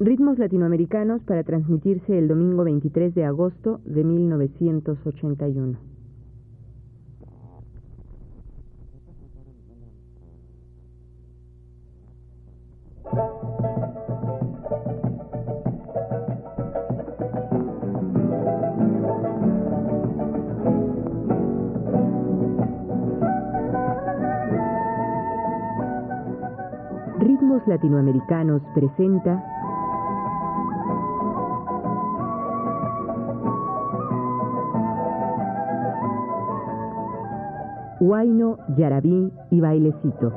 Ritmos latinoamericanos para transmitirse el domingo 23 de agosto de 1981. Ritmos Latinoamericanos presenta Huayno, Yarabí y Bailecito.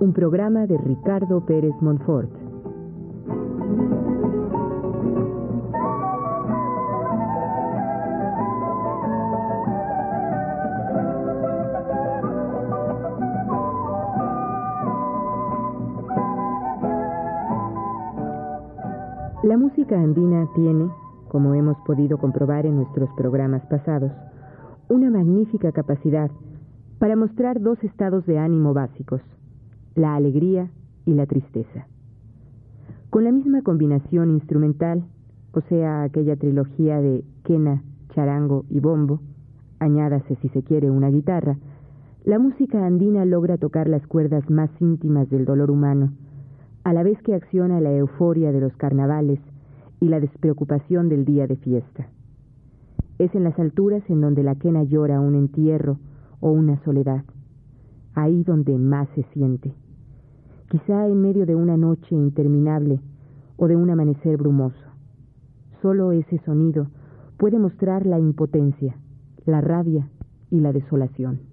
Un programa de Ricardo Pérez Monfort. La música andina tiene, como hemos podido comprobar en nuestros programas pasados, una magnífica capacidad para mostrar dos estados de ánimo básicos, la alegría y la tristeza. Con la misma combinación instrumental, o sea, aquella trilogía de quena, charango y bombo, añádase si se quiere una guitarra, la música andina logra tocar las cuerdas más íntimas del dolor humano, a la vez que acciona la euforia de los carnavales y la despreocupación del día de fiesta. Es en las alturas en donde la quena llora un entierro o una soledad, ahí donde más se siente, quizá en medio de una noche interminable o de un amanecer brumoso. Solo ese sonido puede mostrar la impotencia, la rabia y la desolación.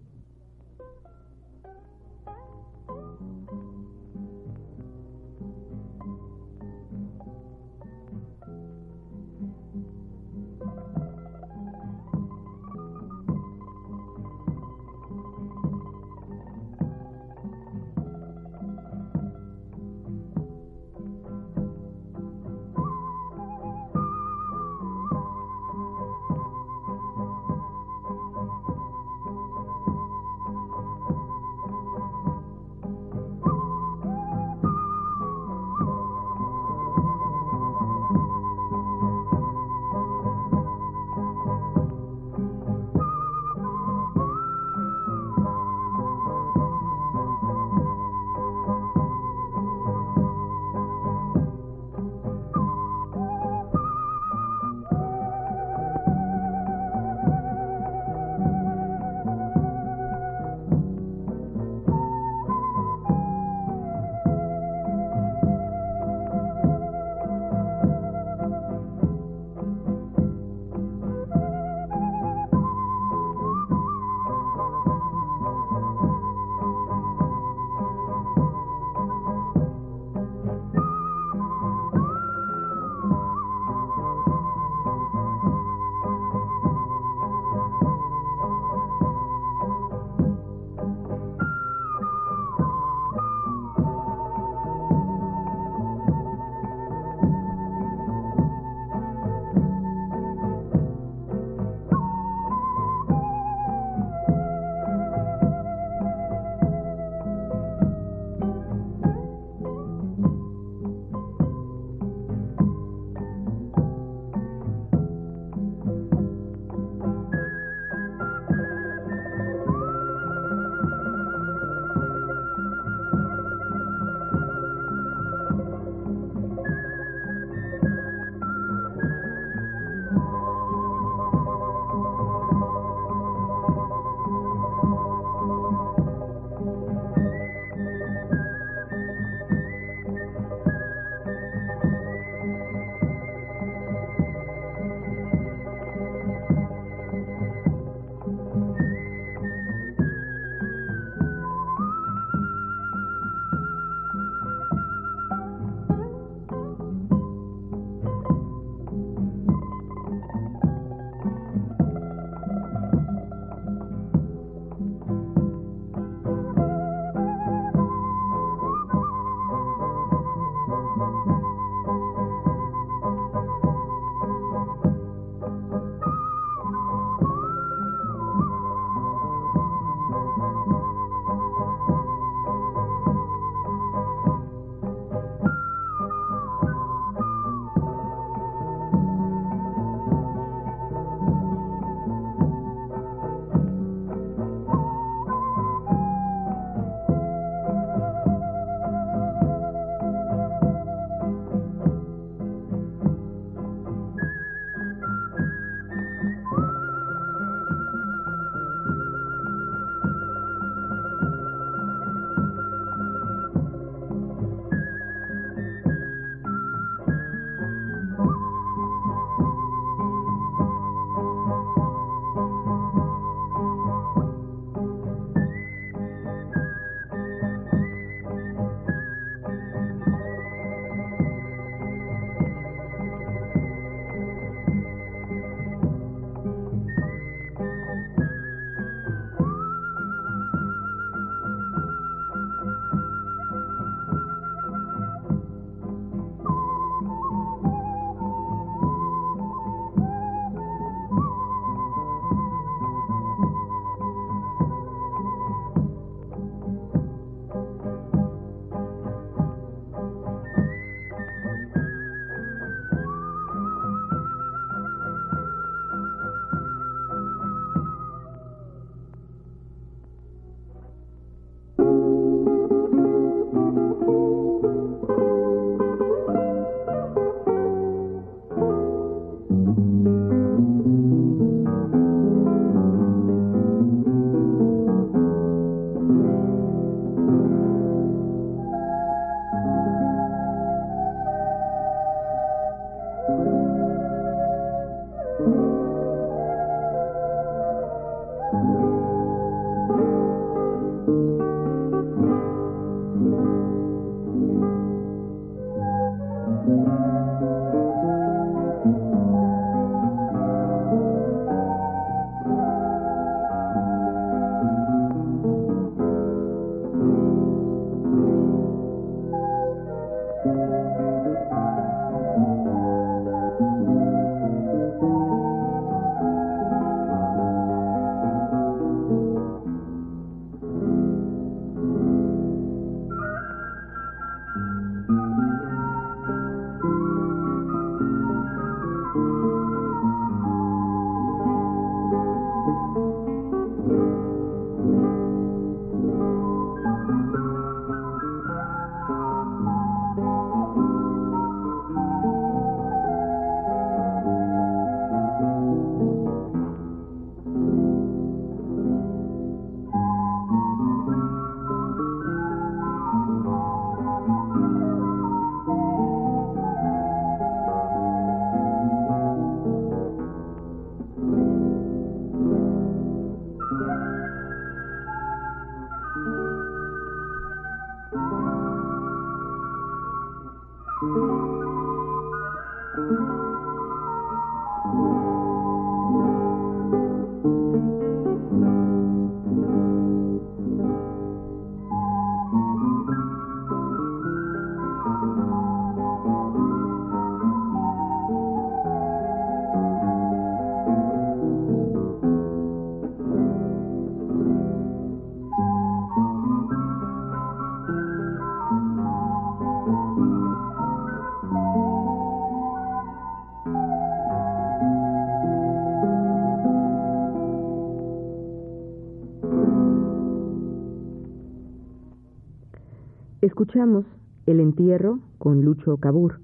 Escuchamos El entierro con Lucho Cabur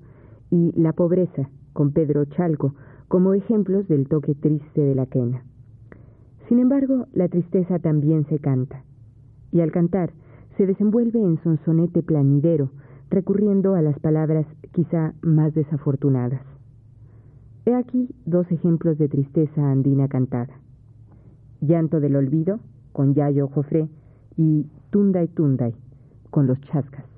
y La pobreza con Pedro Chalco como ejemplos del toque triste de la quena. Sin embargo, la tristeza también se canta, y al cantar se desenvuelve en sonsonete planidero, recurriendo a las palabras quizá más desafortunadas. He aquí dos ejemplos de tristeza andina cantada. Llanto del olvido, con Yayo Jofré, y Tunday Tunday, con los chascas.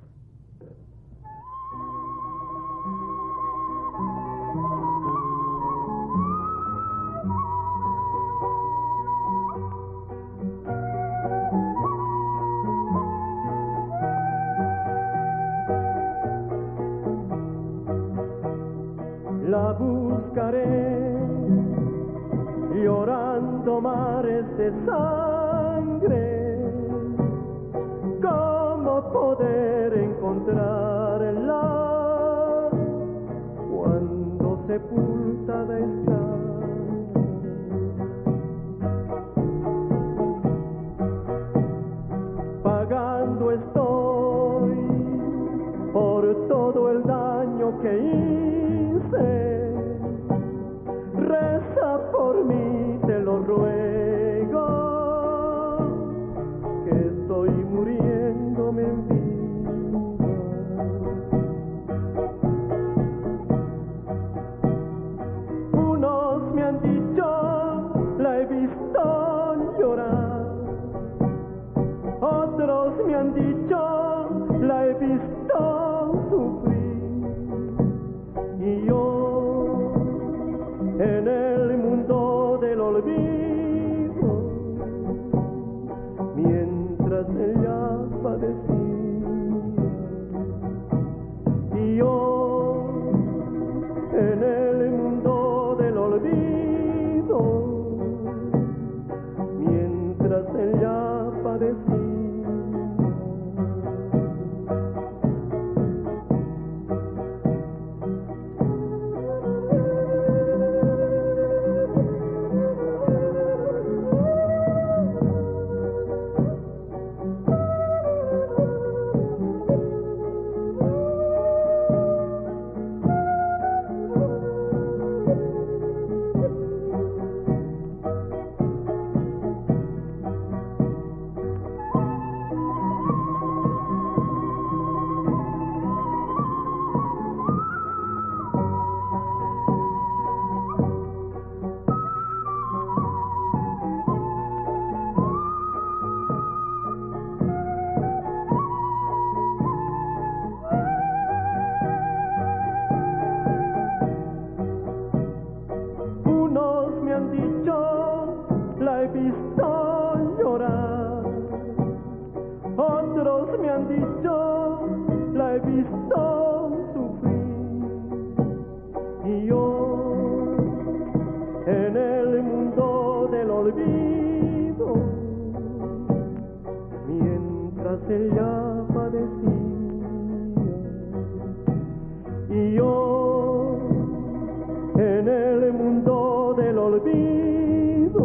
En el mundo del olvido,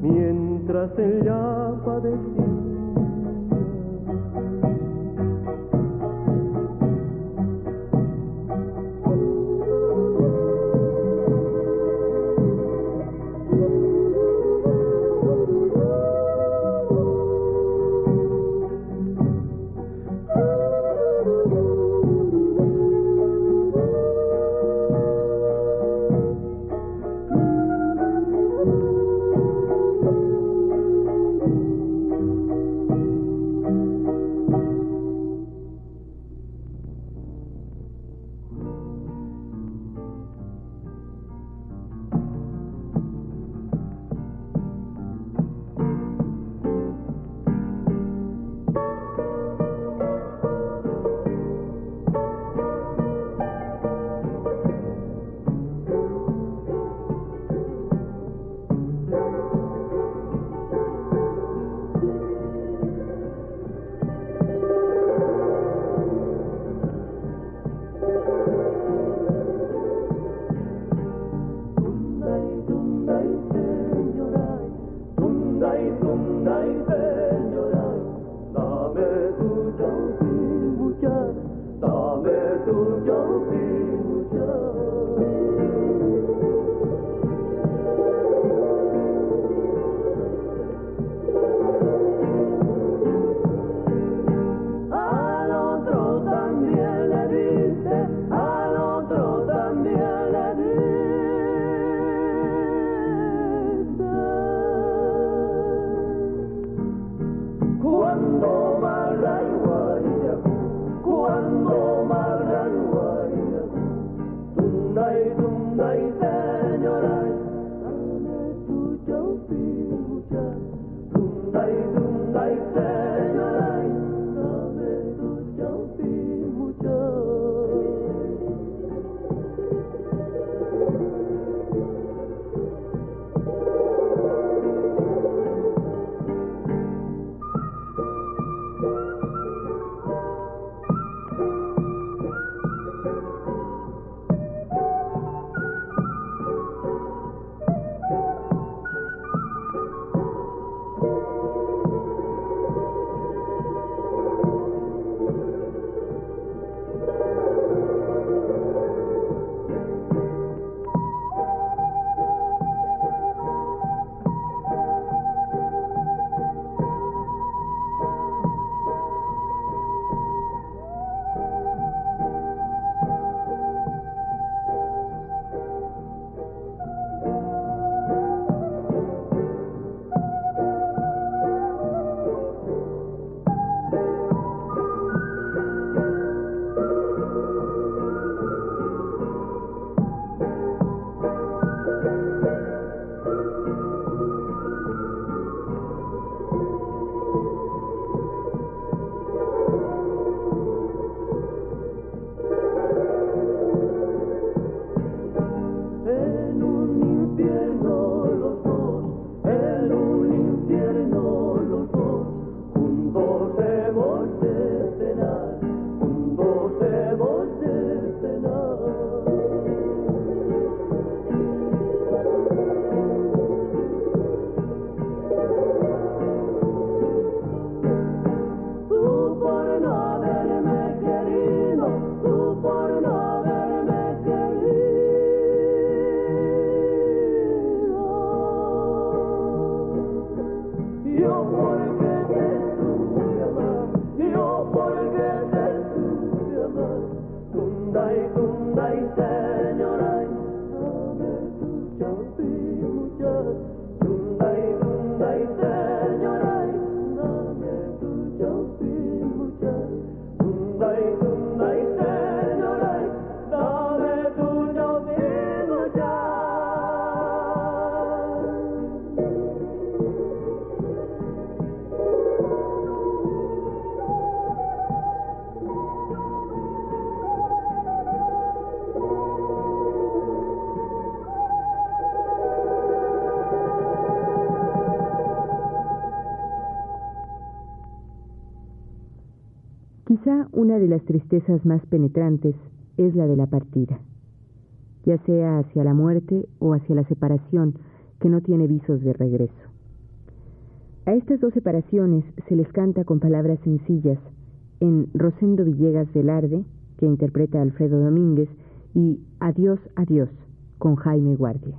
mientras ella padecía. Una de las tristezas más penetrantes es la de la partida, ya sea hacia la muerte o hacia la separación que no tiene visos de regreso. A estas dos separaciones se les canta con palabras sencillas en Rosendo Villegas del Arde, que interpreta Alfredo Domínguez, y Adiós, adiós, con Jaime Guardia.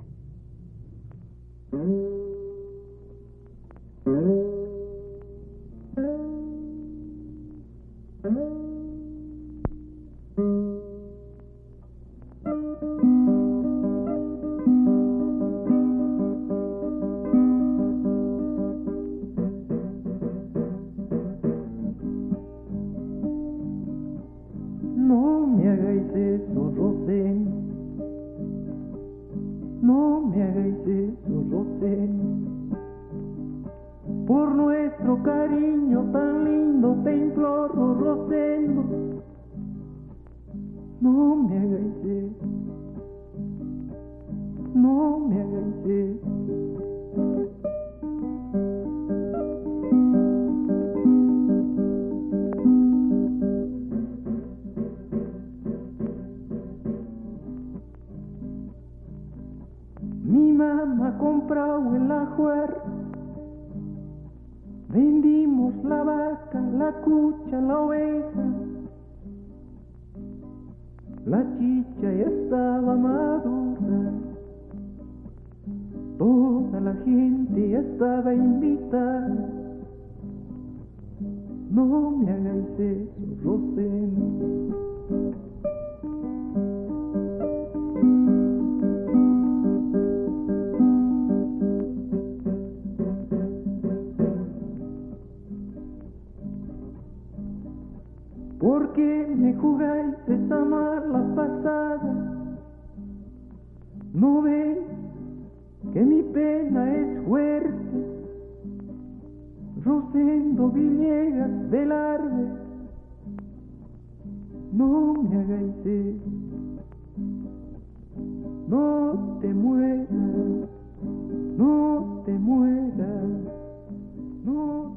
la vaca, la cucha, la oveja, la chicha ya estaba madura, toda la gente ya estaba invitada. No me hagáis eso, Rosén. porque me jugáis desamar la pasada. No ven que mi pena es fuerte, Rosendo Villegas de Arde. No me hagáis eso, no te mueras, no te mueras, no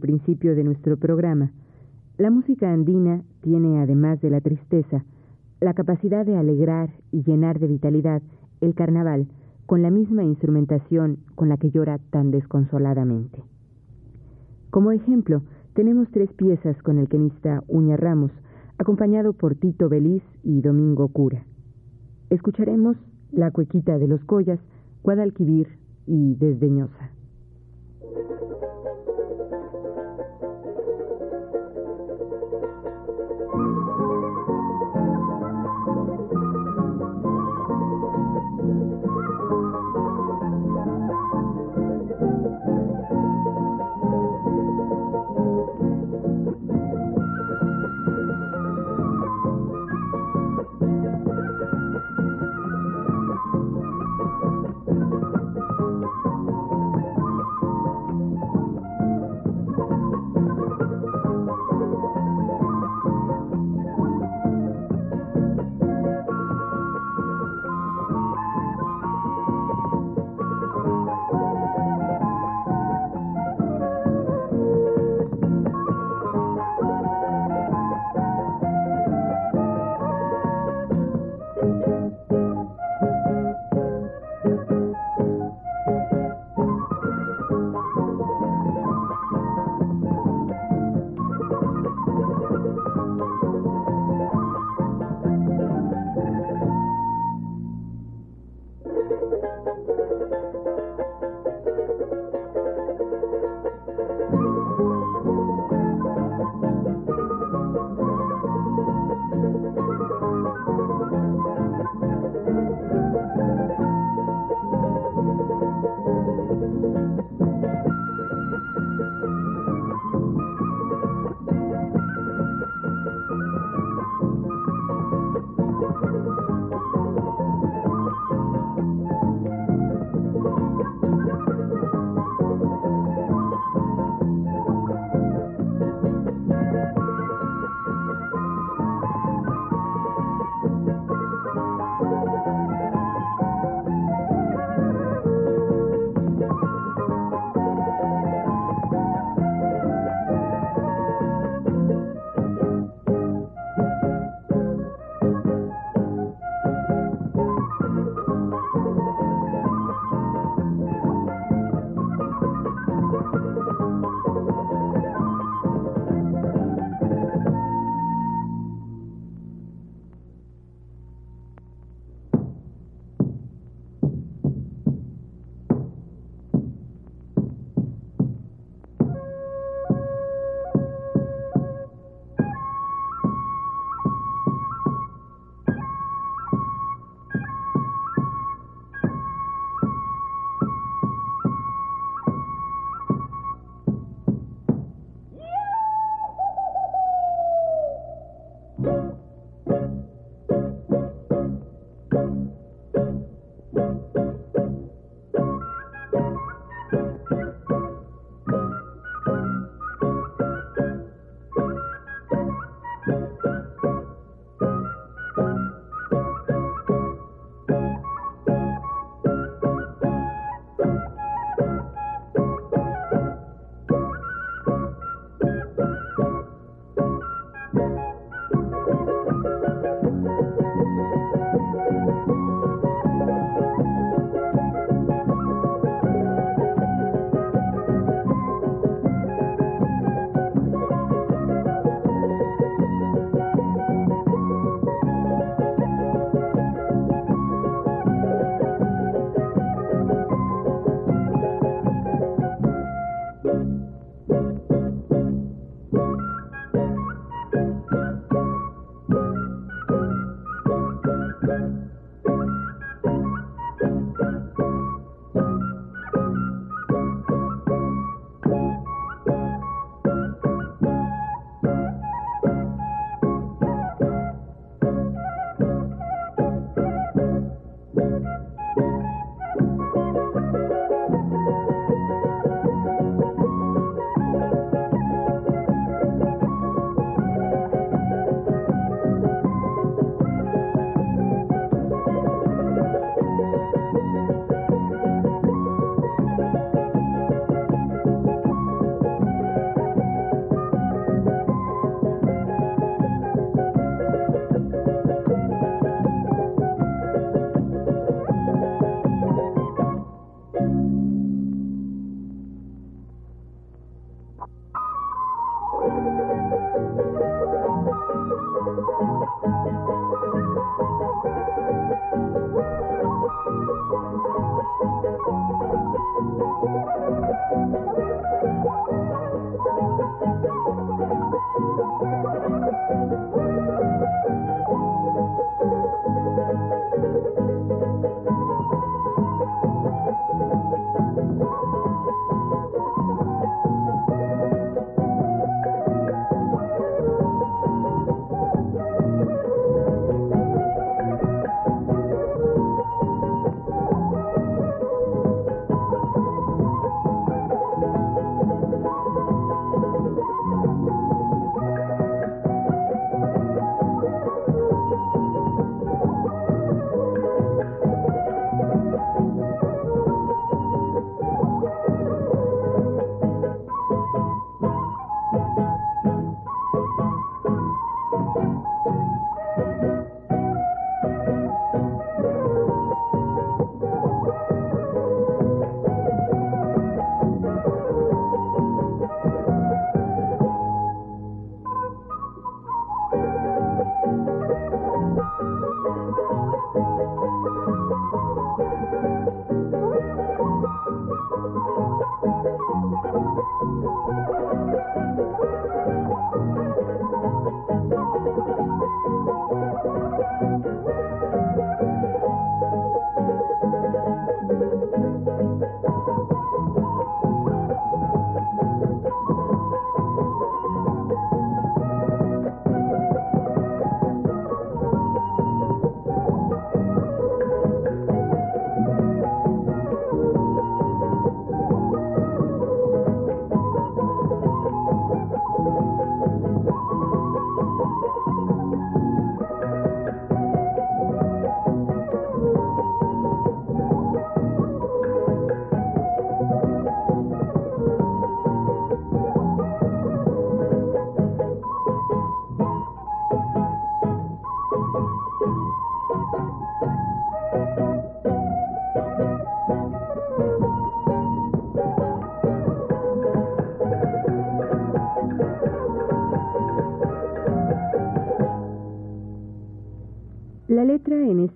principio de nuestro programa, la música andina tiene, además de la tristeza, la capacidad de alegrar y llenar de vitalidad el carnaval con la misma instrumentación con la que llora tan desconsoladamente. Como ejemplo, tenemos tres piezas con el quenista Uña Ramos, acompañado por Tito Beliz y Domingo Cura. Escucharemos La Cuequita de los Collas, Guadalquivir y Desdeñosa.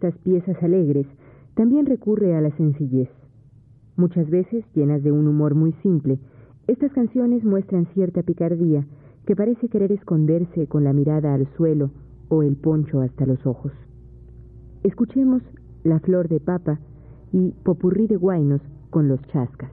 Estas piezas alegres también recurre a la sencillez. Muchas veces, llenas de un humor muy simple, estas canciones muestran cierta picardía que parece querer esconderse con la mirada al suelo o el poncho hasta los ojos. Escuchemos La Flor de Papa y Popurrí de Guainos con los chascas.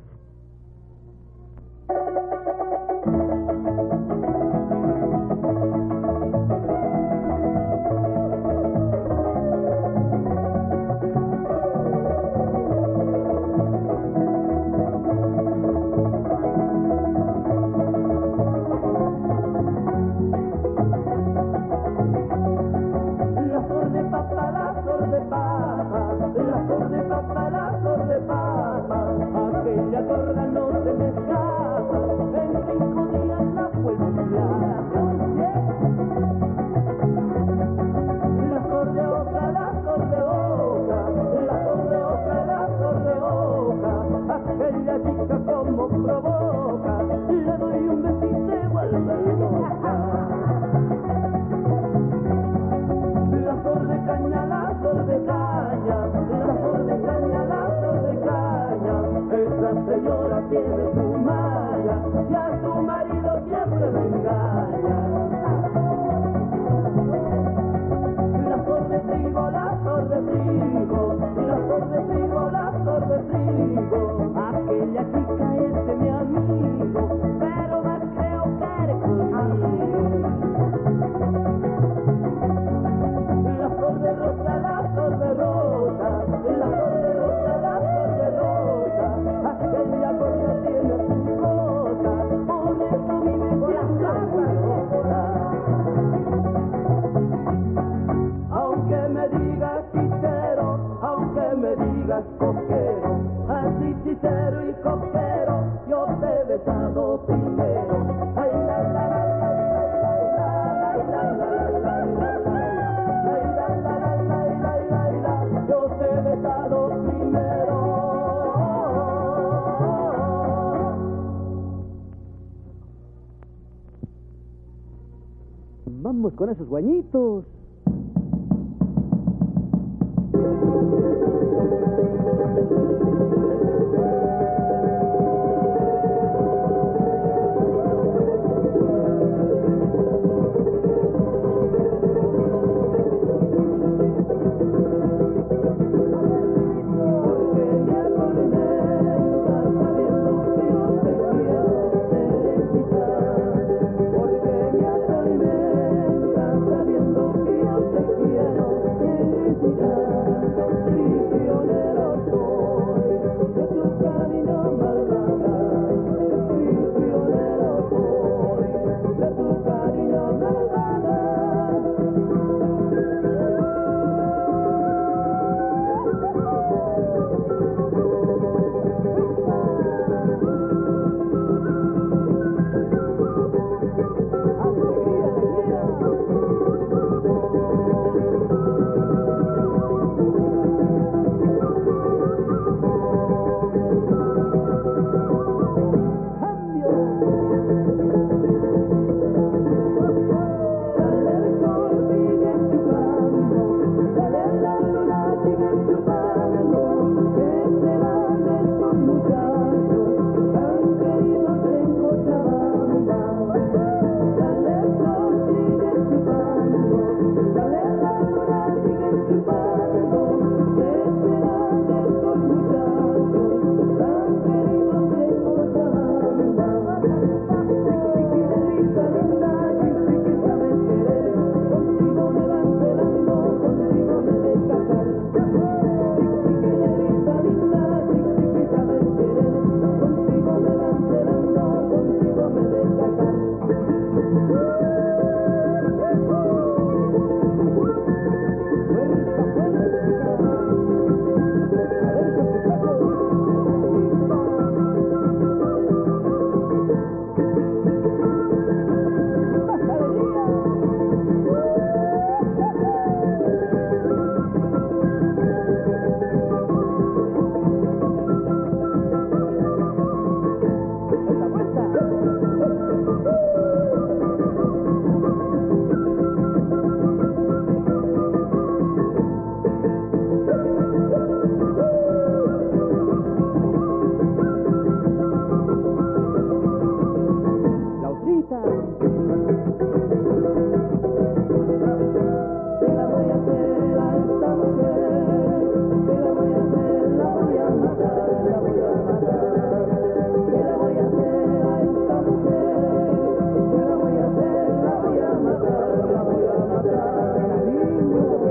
Con esos guañitos.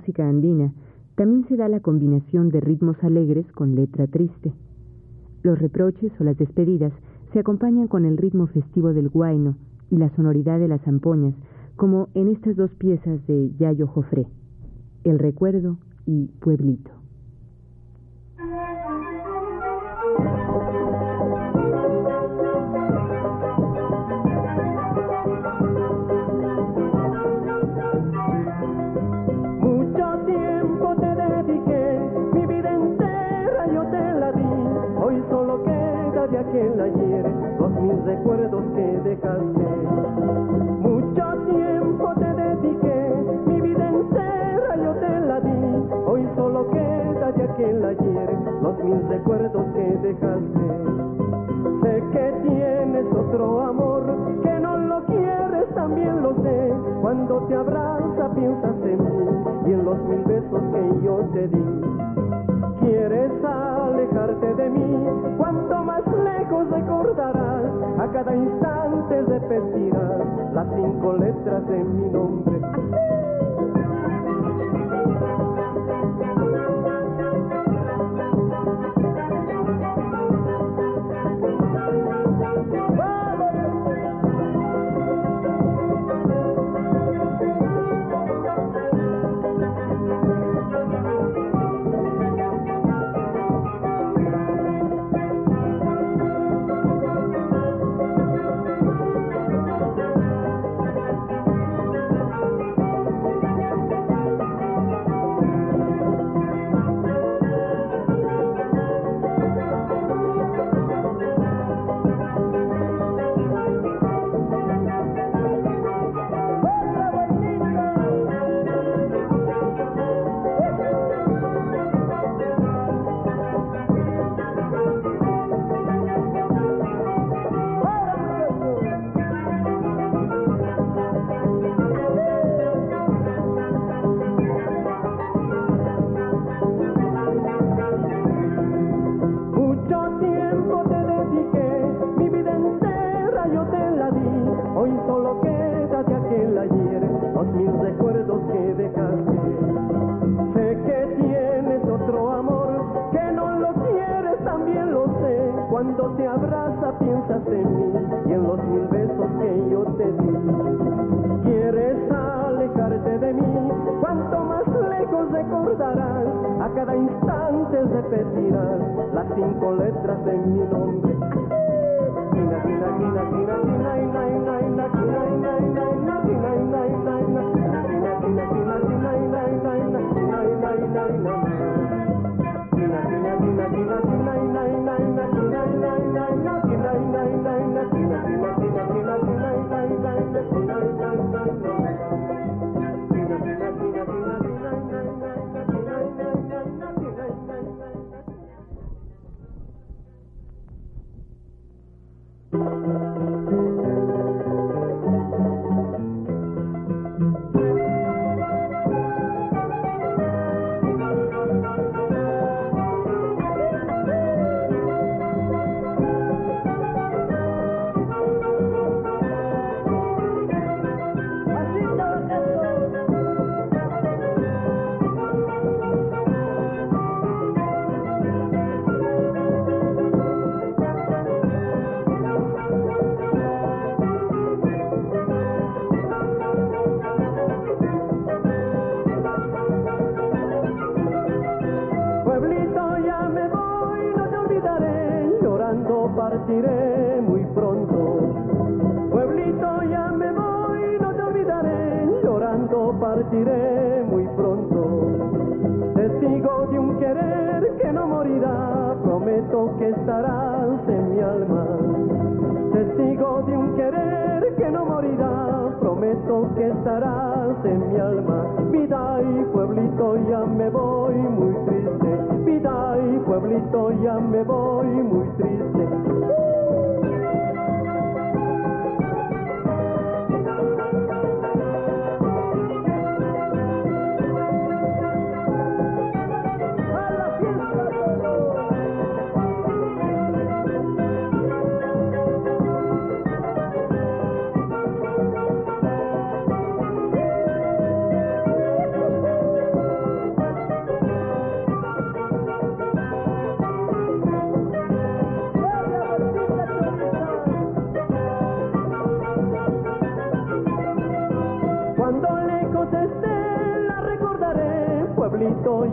música andina también se da la combinación de ritmos alegres con letra triste. Los reproches o las despedidas se acompañan con el ritmo festivo del guayno y la sonoridad de las zampoñas, como en estas dos piezas de Yayo Jofré, El Recuerdo y Pueblito. Mil recuerdos que dejaste. Sé que tienes otro amor, que no lo quieres, también lo sé. Cuando te abraza piensas en mí y en los mil besos que yo te di. Quieres alejarte de mí, cuanto más lejos recordarás, a cada instante repetirás las cinco letras de mi nombre.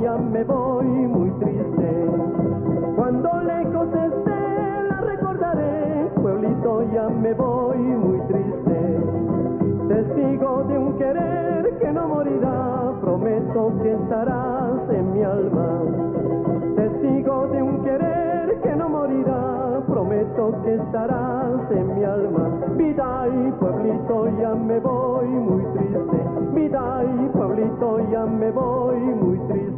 Ya me voy muy triste. Cuando lejos esté la recordaré, pueblito ya me voy muy triste. Testigo de un querer que no morirá, prometo que estarás en mi alma. Testigo de un querer que no morirá, prometo que estarás en mi alma. Vida y pueblito ya me voy. Vida y pueblito ya me voy muy triste.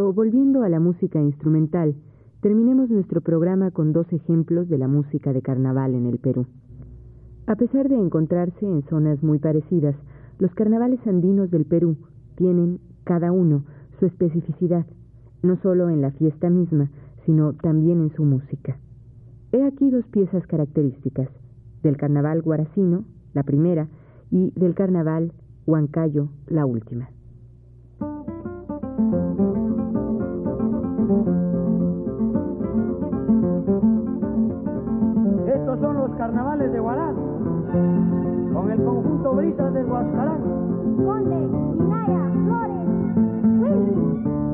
Pero volviendo a la música instrumental, terminemos nuestro programa con dos ejemplos de la música de carnaval en el Perú. A pesar de encontrarse en zonas muy parecidas, los carnavales andinos del Perú tienen, cada uno, su especificidad, no solo en la fiesta misma, sino también en su música. He aquí dos piezas características, del carnaval guaracino, la primera, y del carnaval huancayo, la última. Carnavales de Huaraz, con el conjunto Brisas del Huascarán. Conde, Minaya, Flores, Willy.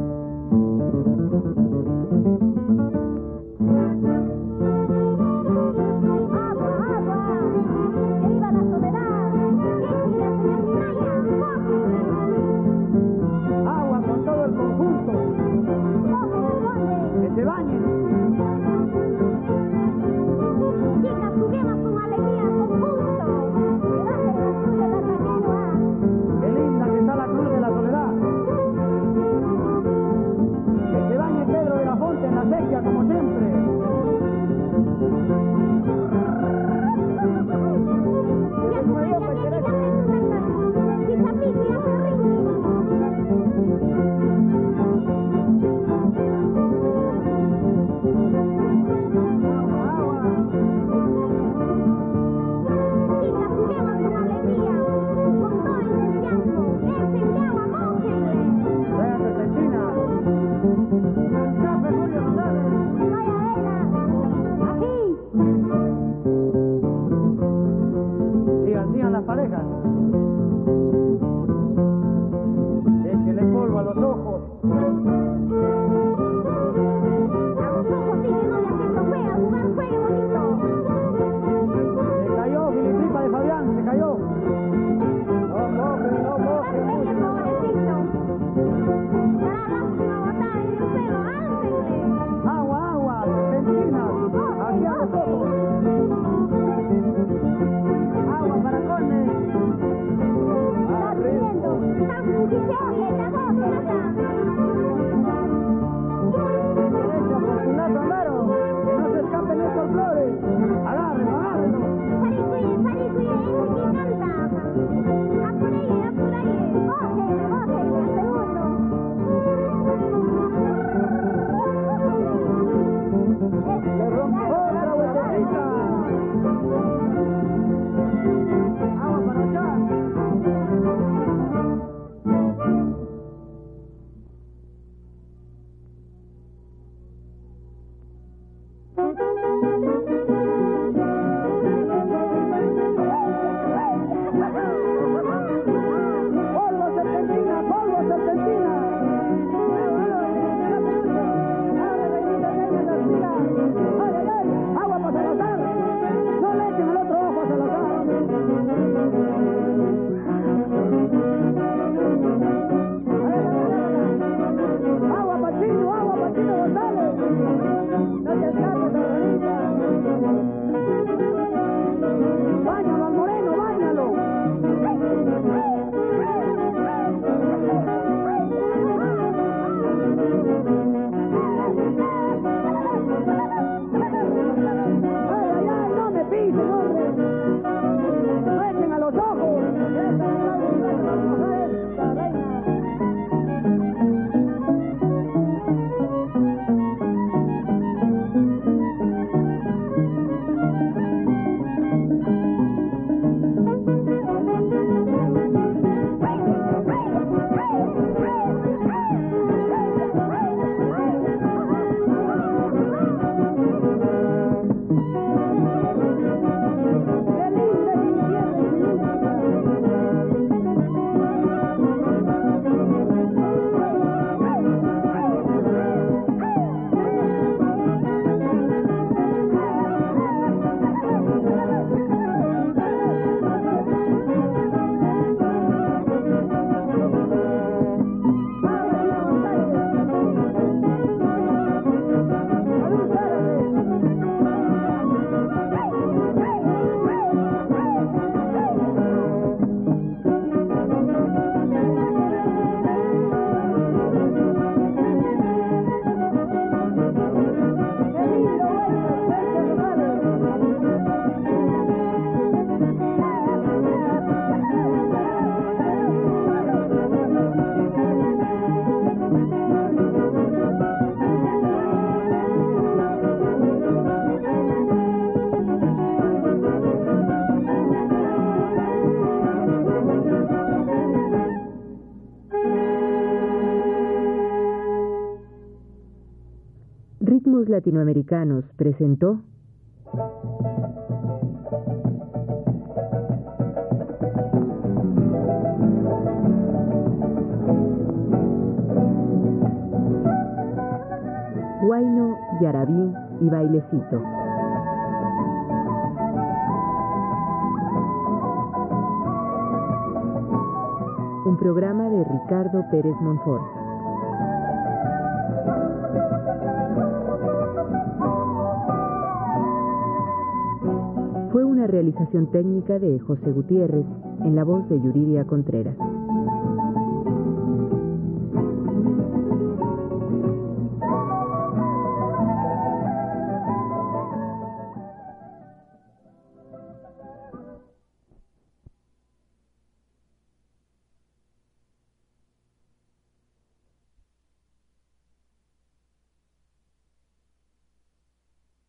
Latinoamericanos presentó Guaino, Yarabí y Bailecito. Un programa de Ricardo Pérez Monfort. realización técnica de José Gutiérrez en la voz de Yuridia Contreras.